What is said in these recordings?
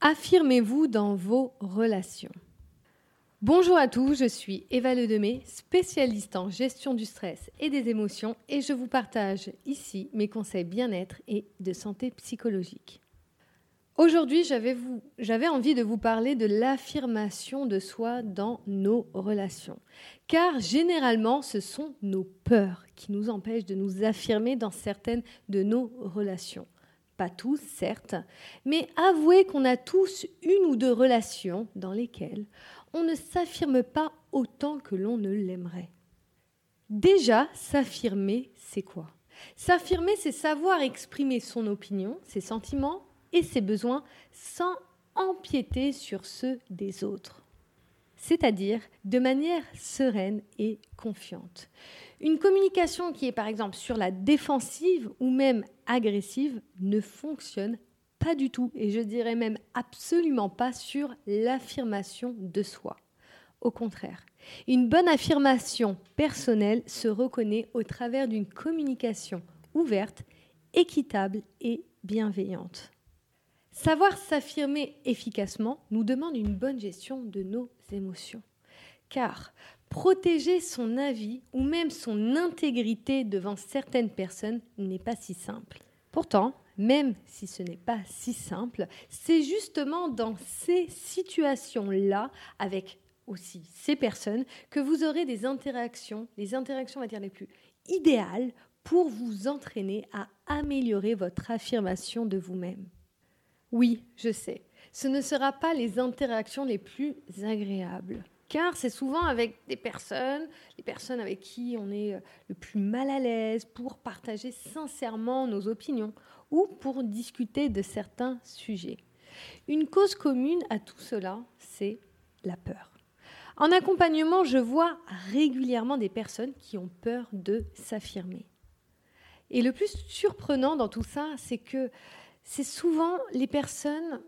Affirmez-vous dans vos relations. Bonjour à tous, je suis Eva Ledemé, spécialiste en gestion du stress et des émotions et je vous partage ici mes conseils bien-être et de santé psychologique. Aujourd'hui, j'avais envie de vous parler de l'affirmation de soi dans nos relations. Car généralement, ce sont nos peurs qui nous empêchent de nous affirmer dans certaines de nos relations. Pas tous, certes, mais avouez qu'on a tous une ou deux relations dans lesquelles on ne s'affirme pas autant que l'on ne l'aimerait. Déjà, s'affirmer, c'est quoi? S'affirmer, c'est savoir exprimer son opinion, ses sentiments et ses besoins sans empiéter sur ceux des autres c'est-à-dire de manière sereine et confiante. Une communication qui est par exemple sur la défensive ou même agressive ne fonctionne pas du tout et je dirais même absolument pas sur l'affirmation de soi. Au contraire, une bonne affirmation personnelle se reconnaît au travers d'une communication ouverte, équitable et bienveillante. Savoir s'affirmer efficacement nous demande une bonne gestion de nos émotions. Car protéger son avis ou même son intégrité devant certaines personnes n'est pas si simple. Pourtant, même si ce n'est pas si simple, c'est justement dans ces situations-là, avec aussi ces personnes, que vous aurez des interactions, les interactions, on va dire, les plus idéales pour vous entraîner à améliorer votre affirmation de vous-même. Oui, je sais, ce ne sera pas les interactions les plus agréables. Car c'est souvent avec des personnes, les personnes avec qui on est euh, le plus mal à l'aise pour partager sincèrement nos opinions ou pour discuter de certains sujets. Une cause commune à tout cela, c'est la peur. En accompagnement, je vois régulièrement des personnes qui ont peur de s'affirmer. Et le plus surprenant dans tout ça, c'est que c'est souvent les personnes,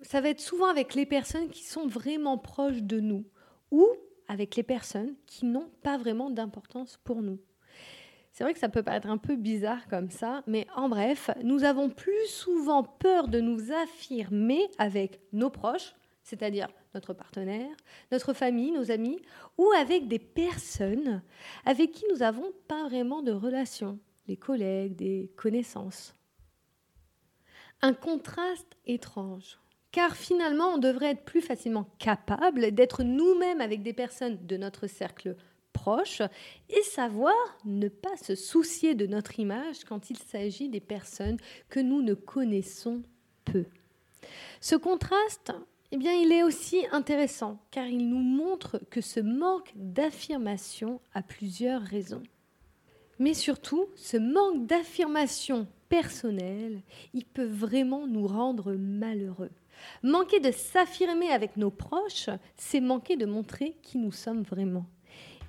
ça va être souvent avec les personnes qui sont vraiment proches de nous ou avec les personnes qui n'ont pas vraiment d'importance pour nous. C'est vrai que ça peut paraître un peu bizarre comme ça, mais en bref, nous avons plus souvent peur de nous affirmer avec nos proches, c'est-à-dire notre partenaire, notre famille, nos amis, ou avec des personnes avec qui nous n'avons pas vraiment de relation, les collègues, des connaissances un contraste étrange. Car finalement, on devrait être plus facilement capable d'être nous-mêmes avec des personnes de notre cercle proche et savoir ne pas se soucier de notre image quand il s'agit des personnes que nous ne connaissons peu. Ce contraste, eh bien, il est aussi intéressant car il nous montre que ce manque d'affirmation a plusieurs raisons. Mais surtout, ce manque d'affirmation personnelle, il peut vraiment nous rendre malheureux. Manquer de s'affirmer avec nos proches, c'est manquer de montrer qui nous sommes vraiment.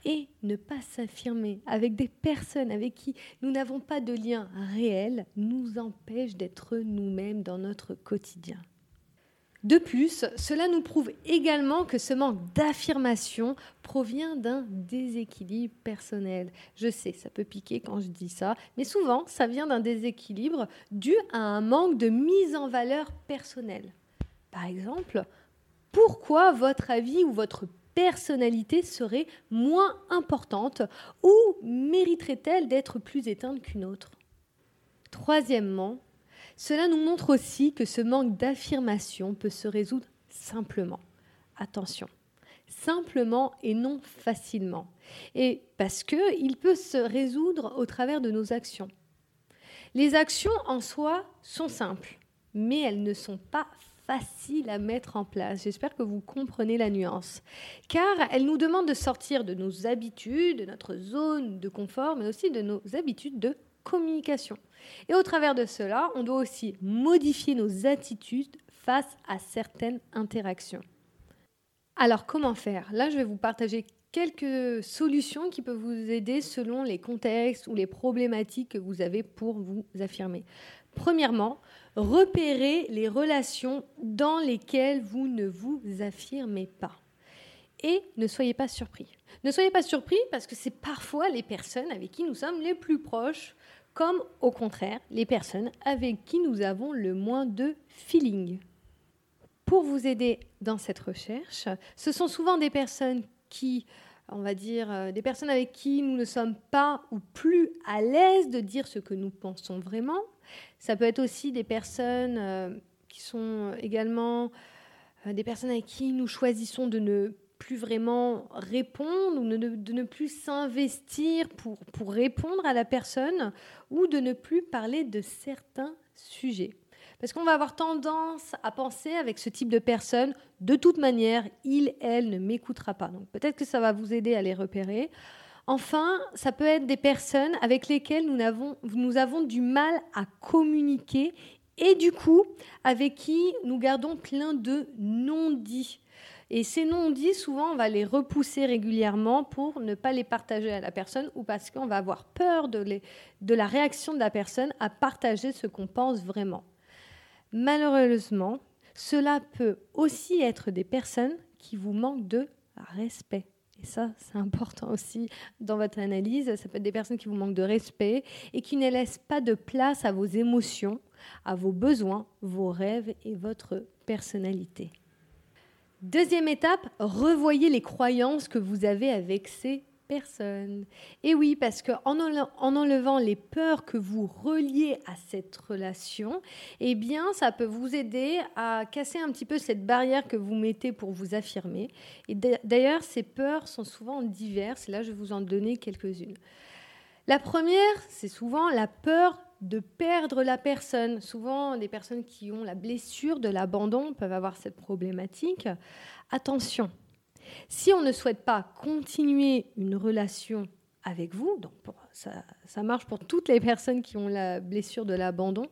Et ne pas s'affirmer avec des personnes avec qui nous n'avons pas de lien réel nous empêche d'être nous-mêmes dans notre quotidien. De plus, cela nous prouve également que ce manque d'affirmation provient d'un déséquilibre personnel. Je sais, ça peut piquer quand je dis ça, mais souvent, ça vient d'un déséquilibre dû à un manque de mise en valeur personnelle. Par exemple, pourquoi votre avis ou votre personnalité serait moins importante ou mériterait-elle d'être plus éteinte qu'une autre? Troisièmement, cela nous montre aussi que ce manque d'affirmation peut se résoudre simplement. Attention, simplement et non facilement. Et parce qu'il peut se résoudre au travers de nos actions. Les actions en soi sont simples, mais elles ne sont pas faciles à mettre en place. J'espère que vous comprenez la nuance. Car elles nous demandent de sortir de nos habitudes, de notre zone de confort, mais aussi de nos habitudes de communication. Et au travers de cela, on doit aussi modifier nos attitudes face à certaines interactions. Alors comment faire? Là, je vais vous partager quelques solutions qui peuvent vous aider selon les contextes ou les problématiques que vous avez pour vous affirmer. Premièrement, repérez les relations dans lesquelles vous ne vous affirmez pas. Et ne soyez pas surpris. Ne soyez pas surpris parce que c'est parfois les personnes avec qui nous sommes les plus proches, comme au contraire les personnes avec qui nous avons le moins de feeling. pour vous aider dans cette recherche. Ce sont souvent des personnes qui, on va dire, euh, des personnes avec qui nous ne sommes pas ou plus à l'aise de dire ce que nous pensons vraiment. Ça peut être aussi des personnes euh, qui sont également euh, des personnes avec qui nous choisissons de ne plus vraiment répondre ou de ne plus s'investir pour, pour répondre à la personne ou de ne plus parler de certains sujets. Parce qu'on va avoir tendance à penser avec ce type de personne, de toute manière, il, elle ne m'écoutera pas. Donc peut-être que ça va vous aider à les repérer. Enfin, ça peut être des personnes avec lesquelles nous nous avons du mal à communiquer et du coup avec qui nous gardons plein de non-dits. Et ces non-dits, souvent, on va les repousser régulièrement pour ne pas les partager à la personne ou parce qu'on va avoir peur de, de la réaction de la personne à partager ce qu'on pense vraiment. Malheureusement, cela peut aussi être des personnes qui vous manquent de respect. Et ça, c'est important aussi dans votre analyse. Ça peut être des personnes qui vous manquent de respect et qui ne laissent pas de place à vos émotions, à vos besoins, vos rêves et votre personnalité. Deuxième étape, revoyez les croyances que vous avez avec ces personnes. Et oui, parce qu'en en enlevant les peurs que vous reliez à cette relation, eh bien, ça peut vous aider à casser un petit peu cette barrière que vous mettez pour vous affirmer. Et d'ailleurs, ces peurs sont souvent diverses. Là, je vais vous en donner quelques-unes. La première, c'est souvent la peur de perdre la personne. Souvent, les personnes qui ont la blessure de l'abandon peuvent avoir cette problématique. Attention, si on ne souhaite pas continuer une relation avec vous, donc ça, marche pour toutes les personnes qui ont la blessure de l'abandon,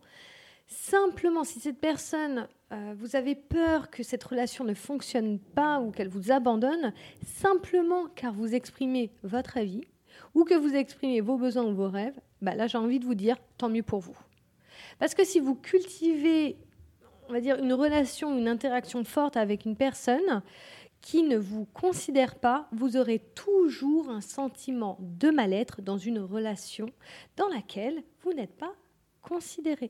simplement si cette personne, euh, vous avez peur que cette relation ne fonctionne pas ou qu'elle vous abandonne, simplement car vous exprimez votre avis, ou que vous exprimez vos besoins ou vos rêves, bah là j'ai envie de vous dire tant mieux pour vous. Parce que si vous cultivez, on va dire, une relation, une interaction forte avec une personne qui ne vous considère pas, vous aurez toujours un sentiment de mal-être dans une relation dans laquelle vous n'êtes pas considéré.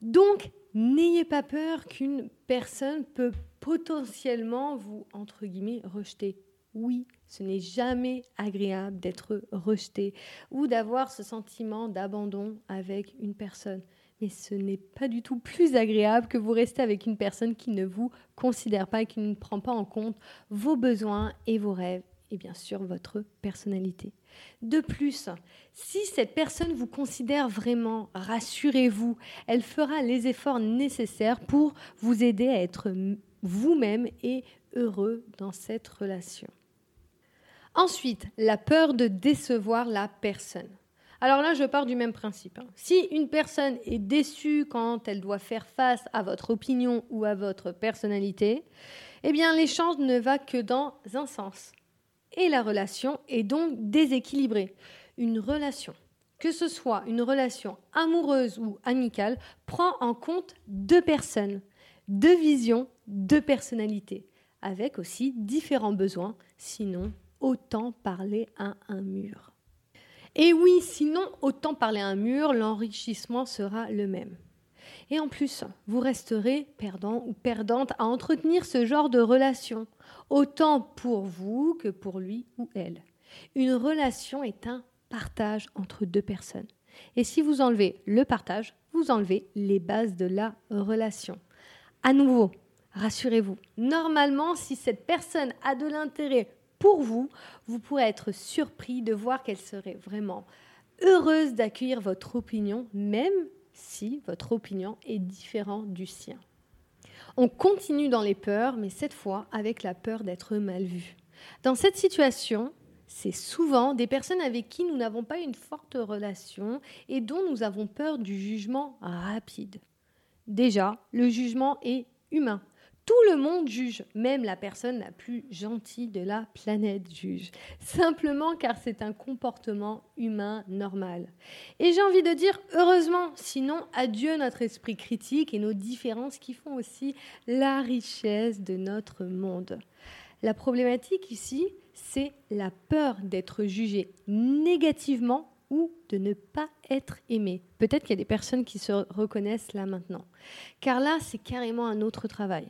Donc, n'ayez pas peur qu'une personne peut potentiellement vous, entre guillemets, rejeter. Oui, ce n'est jamais agréable d'être rejeté ou d'avoir ce sentiment d'abandon avec une personne. Mais ce n'est pas du tout plus agréable que vous restez avec une personne qui ne vous considère pas et qui ne prend pas en compte vos besoins et vos rêves et bien sûr votre personnalité. De plus, si cette personne vous considère vraiment, rassurez-vous, elle fera les efforts nécessaires pour vous aider à être vous-même et heureux dans cette relation. Ensuite, la peur de décevoir la personne. Alors là, je pars du même principe. Hein. Si une personne est déçue quand elle doit faire face à votre opinion ou à votre personnalité, eh bien l'échange ne va que dans un sens. Et la relation est donc déséquilibrée. Une relation, que ce soit une relation amoureuse ou amicale, prend en compte deux personnes, deux visions, deux personnalités, avec aussi différents besoins, sinon autant parler à un mur. Et oui, sinon, autant parler à un mur, l'enrichissement sera le même. Et en plus, vous resterez perdant ou perdante à entretenir ce genre de relation, autant pour vous que pour lui ou elle. Une relation est un partage entre deux personnes. Et si vous enlevez le partage, vous enlevez les bases de la relation. À nouveau, rassurez-vous, normalement, si cette personne a de l'intérêt pour vous, vous pourrez être surpris de voir qu'elle serait vraiment heureuse d'accueillir votre opinion, même si votre opinion est différente du sien. On continue dans les peurs, mais cette fois avec la peur d'être mal vu. Dans cette situation, c'est souvent des personnes avec qui nous n'avons pas une forte relation et dont nous avons peur du jugement rapide. Déjà, le jugement est humain. Tout le monde juge, même la personne la plus gentille de la planète juge, simplement car c'est un comportement humain normal. Et j'ai envie de dire heureusement, sinon adieu notre esprit critique et nos différences qui font aussi la richesse de notre monde. La problématique ici, c'est la peur d'être jugé négativement ou de ne pas être aimé. Peut-être qu'il y a des personnes qui se reconnaissent là maintenant. Car là, c'est carrément un autre travail.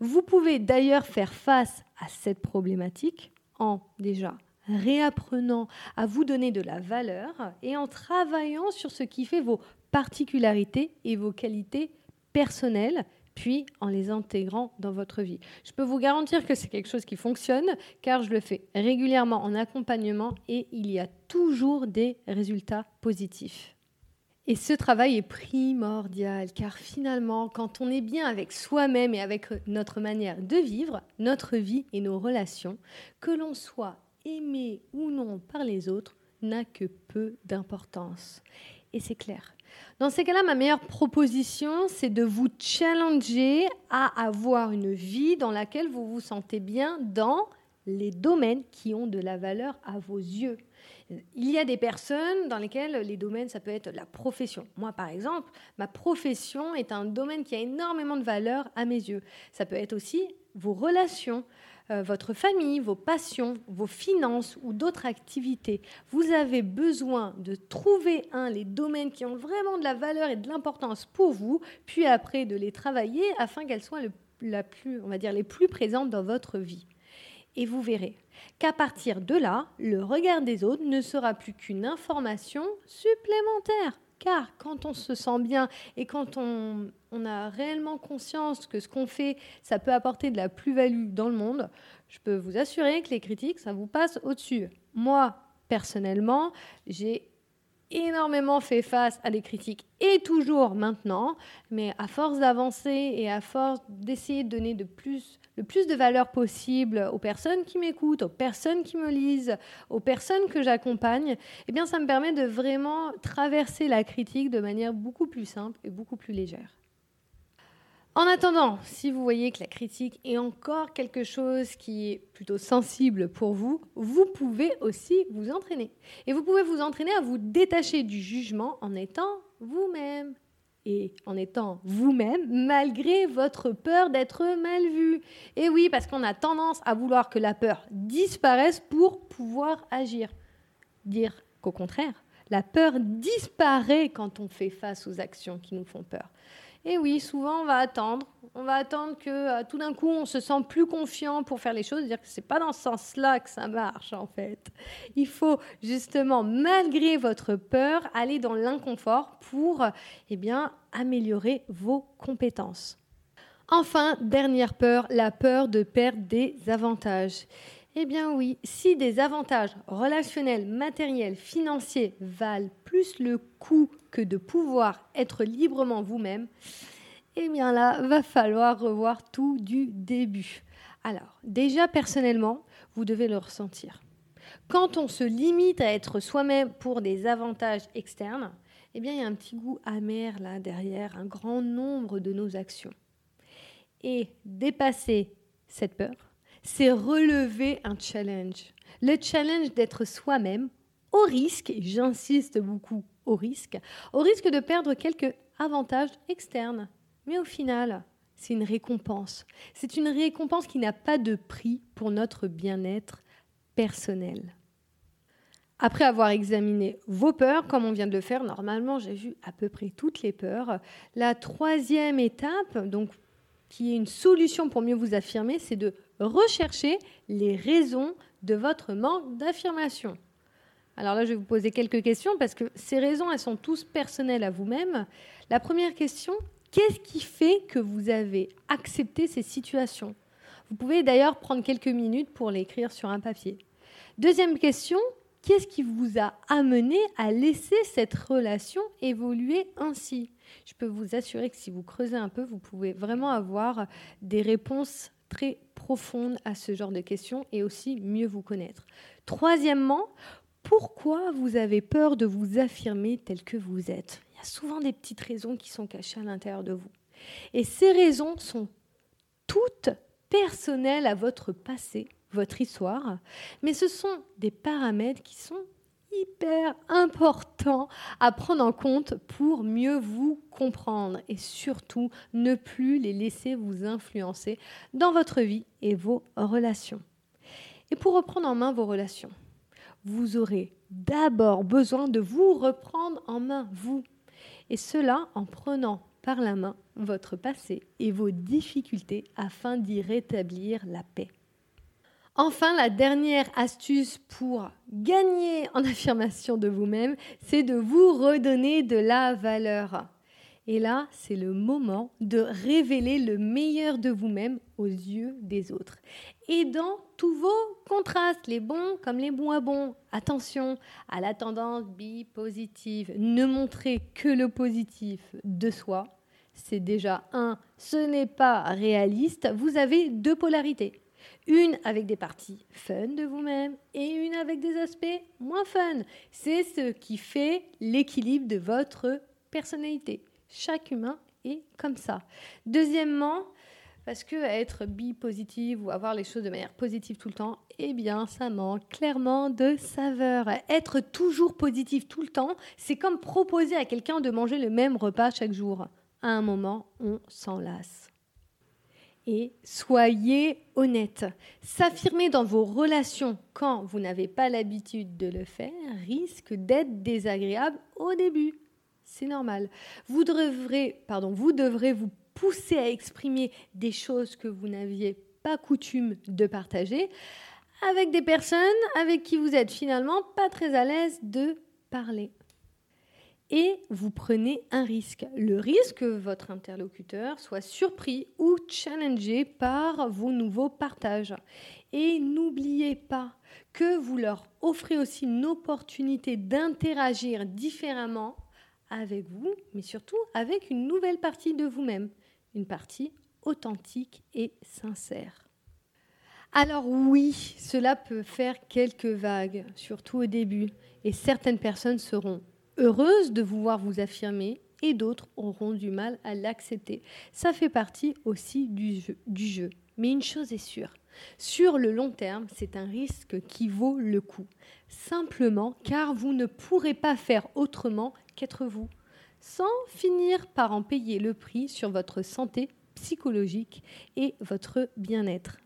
Vous pouvez d'ailleurs faire face à cette problématique en déjà réapprenant à vous donner de la valeur et en travaillant sur ce qui fait vos particularités et vos qualités personnelles, puis en les intégrant dans votre vie. Je peux vous garantir que c'est quelque chose qui fonctionne car je le fais régulièrement en accompagnement et il y a toujours des résultats positifs. Et ce travail est primordial car finalement, quand on est bien avec soi-même et avec notre manière de vivre, notre vie et nos relations, que l'on soit aimé ou non par les autres, n'a que peu d'importance. Et c'est clair. Dans ces cas-là, ma meilleure proposition, c'est de vous challenger à avoir une vie dans laquelle vous vous sentez bien dans les domaines qui ont de la valeur à vos yeux. Il y a des personnes dans lesquelles les domaines, ça peut être la profession. Moi, par exemple, ma profession est un domaine qui a énormément de valeur à mes yeux. Ça peut être aussi vos relations, euh, votre famille, vos passions, vos finances ou d'autres activités. Vous avez besoin de trouver un, les domaines qui ont vraiment de la valeur et de l'importance pour vous, puis après de les travailler afin qu'elles soient la plus, on va dire, les plus présentes dans votre vie. Et vous verrez qu'à partir de là, le regard des autres ne sera plus qu'une information supplémentaire. Car quand on se sent bien et quand on, a réellement conscience que ce qu'on fait, ça peut apporter de la plus-value dans le monde, je peux vous assurer que les critiques, ça vous passe au-dessus. Moi, personnellement, j'ai énormément fait face à des critiques et toujours maintenant, mais à force d'avancer et à force d'essayer de donner le plus de valeur possible aux personnes qui m'écoutent, aux personnes qui me lisent, aux personnes que j'accompagne, eh bien ça me permet de vraiment traverser la critique de manière beaucoup plus simple et beaucoup plus légère. En attendant, si vous voyez que la critique est encore quelque chose qui est plutôt sensible pour vous, vous pouvez aussi vous entraîner. Et vous pouvez vous entraîner à vous détacher du jugement en étant vous-même. Et en étant vous-même, malgré votre peur d'être mal vu. Et oui, parce qu'on a tendance à vouloir que la peur disparaisse pour pouvoir agir. Dire qu'au contraire, la peur disparaît quand on fait face aux actions qui nous font peur. Et oui, souvent on va attendre. On va attendre que euh, tout d'un coup on se sent plus confiant pour faire les choses, dire que c'est pas dans ce sens-là que ça marche en fait. Il faut justement, malgré votre peur, aller dans l'inconfort pour eh bien, améliorer vos compétences. Enfin, dernière peur, la peur de perdre des avantages. Eh bien oui, si des avantages relationnels, matériels, financiers valent plus le coût que de pouvoir être librement vous-même, eh bien là, va falloir revoir tout du début. Alors, déjà personnellement, vous devez le ressentir. Quand on se limite à être soi-même pour des avantages externes, eh bien il y a un petit goût amer là derrière un grand nombre de nos actions. Et dépasser cette peur, c'est relever un challenge. Le challenge d'être soi-même au risque, et j'insiste beaucoup au risque, au risque de perdre quelques avantages externes. Mais au final, c'est une récompense. C'est une récompense qui n'a pas de prix pour notre bien-être personnel. Après avoir examiné vos peurs, comme on vient de le faire, normalement j'ai vu à peu près toutes les peurs. La troisième étape, donc qui est une solution pour mieux vous affirmer, c'est de rechercher les raisons de votre manque d'affirmation. Alors là, je vais vous poser quelques questions parce que ces raisons, elles sont tous personnelles à vous-même. La première question, qu'est-ce qui fait que vous avez accepté ces situations? Vous pouvez d'ailleurs prendre quelques minutes pour l'écrire sur un papier. Deuxième question, qu'est-ce qui vous a amené à laisser cette relation évoluer ainsi? Je peux vous assurer que si vous creusez un peu, vous pouvez vraiment avoir des réponses très profonde à ce genre de questions et aussi mieux vous connaître. Troisièmement, pourquoi vous avez peur de vous affirmer tel que vous êtes? Il y a souvent des petites raisons qui sont cachées à l'intérieur de vous. Et ces raisons sont toutes personnelles à votre passé, votre histoire, mais ce sont des paramètres qui sont hyper important à prendre en compte pour mieux vous comprendre et surtout ne plus les laisser vous influencer dans votre vie et vos relations. Et pour reprendre en main vos relations, vous aurez d'abord besoin de vous reprendre en main, vous. Et cela en prenant par la main votre passé et vos difficultés afin d'y rétablir la paix. Enfin, la dernière astuce pour gagner en affirmation de vous-même, c'est de vous redonner de la valeur. Et là, c'est le moment de révéler le meilleur de vous-même aux yeux des autres. Et dans tous vos contrastes, les bons comme les moins bons, attention à la tendance bi positive. Ne montrez que le positif de soi. C'est déjà un, ce n'est pas réaliste. Vous avez deux polarités. Une avec des parties fun de vous-même et une avec des aspects moins fun. C'est ce qui fait l'équilibre de votre personnalité. Chaque humain est comme ça. Deuxièmement, parce que être bi-positive ou avoir les choses de manière positive tout le temps, eh bien, ça manque clairement de saveur. Être toujours positif tout le temps, c'est comme proposer à quelqu'un de manger le même repas chaque jour. À un moment, on s'en lasse. Et soyez honnête. S'affirmer dans vos relations quand vous n'avez pas l'habitude de le faire risque d'être désagréable au début c'est normal. Vous devrez, vous devrez vous pousser à exprimer des choses que vous n'aviez pas coutume de partager avec des personnes avec qui vous êtes finalement pas très à l'aise de parler. Et vous prenez un risque. Le risque que votre interlocuteur soit surpris ou challengé par vos nouveaux partages. Et n'oubliez pas que vous leur offrez aussi une opportunité d'interagir différemment avec vous, mais surtout avec une nouvelle partie de vous-même, une partie authentique et sincère. Alors oui, cela peut faire quelques vagues, surtout au début, et certaines personnes seront heureuses de vous voir vous affirmer et d'autres auront du mal à l'accepter. Ça fait partie aussi du jeu, du jeu. Mais une chose est sûre, sur le long terme, c'est un risque qui vaut le coup. Simplement car vous ne pourrez pas faire autrement qu'être vous, sans finir par en payer le prix sur votre santé psychologique et votre bien-être.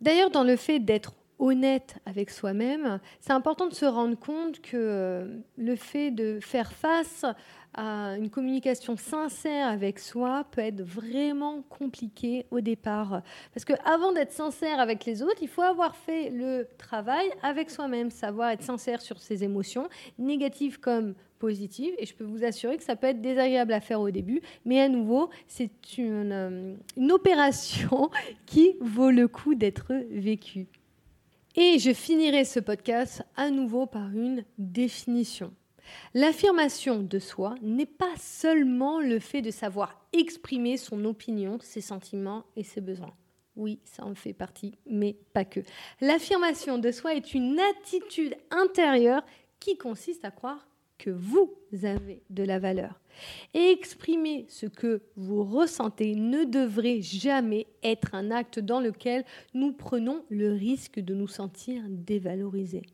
D'ailleurs, dans le fait d'être honnête avec soi-même, c'est important de se rendre compte que euh, le fait de faire face à une communication sincère avec soi peut être vraiment compliqué au départ. Parce qu'avant d'être sincère avec les autres, il faut avoir fait le travail avec soi-même, savoir être sincère sur ses émotions, négatives comme positives. Et je peux vous assurer que ça peut être désagréable à faire au début, mais à nouveau, c'est une, euh, une opération qui vaut le coup d'être vécue. Et je finirai ce podcast à nouveau par une définition. L'affirmation de soi n'est pas seulement le fait de savoir exprimer son opinion, ses sentiments et ses besoins. Oui, ça en fait partie, mais pas que. L'affirmation de soi est une attitude intérieure qui consiste à croire que vous avez de la valeur. Et exprimer ce que vous ressentez ne devrait jamais être un acte dans lequel nous prenons le risque de nous sentir dévalorisés.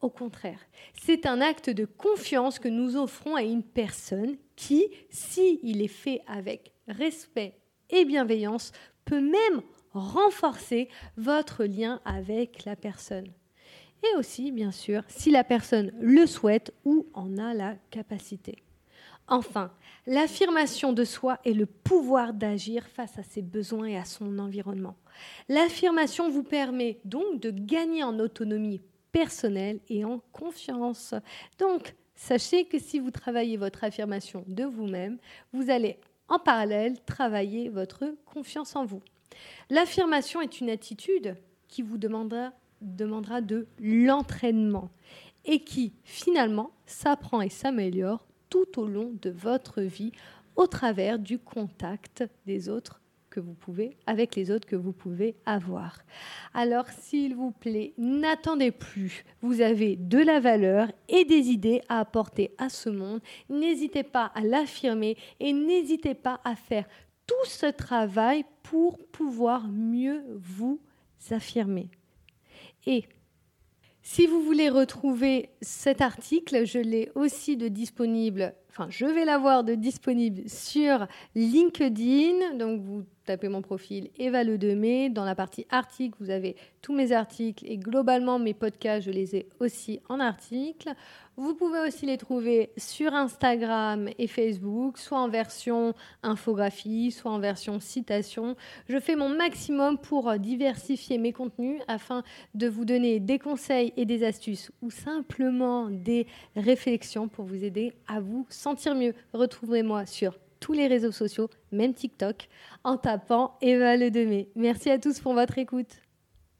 Au contraire, c'est un acte de confiance que nous offrons à une personne qui, si il est fait avec respect et bienveillance, peut même renforcer votre lien avec la personne. Et aussi, bien sûr, si la personne le souhaite ou en a la capacité. Enfin, l'affirmation de soi est le pouvoir d'agir face à ses besoins et à son environnement. L'affirmation vous permet donc de gagner en autonomie personnelle et en confiance. Donc, sachez que si vous travaillez votre affirmation de vous-même, vous allez en parallèle travailler votre confiance en vous. L'affirmation est une attitude qui vous demandera, demandera de l'entraînement et qui finalement s'apprend et s'améliore tout au long de votre vie au travers du contact des autres que vous pouvez, avec les autres que vous pouvez avoir. Alors, s'il vous plaît, n'attendez plus. Vous avez de la valeur et des idées à apporter à ce monde. N'hésitez pas à l'affirmer et n'hésitez pas à faire tout ce travail pour pouvoir mieux vous affirmer. Et si vous voulez retrouver cet article, je l'ai aussi de disponible je vais l'avoir de disponible sur LinkedIn. Donc, vous tapez mon profil Eva Le Demé. Dans la partie articles, vous avez tous mes articles et globalement, mes podcasts, je les ai aussi en article. Vous pouvez aussi les trouver sur Instagram et Facebook, soit en version infographie, soit en version citation. Je fais mon maximum pour diversifier mes contenus afin de vous donner des conseils et des astuces ou simplement des réflexions pour vous aider à vous sentir mieux. Retrouvez-moi sur tous les réseaux sociaux, même TikTok, en tapant Eva Le. Merci à tous pour votre écoute.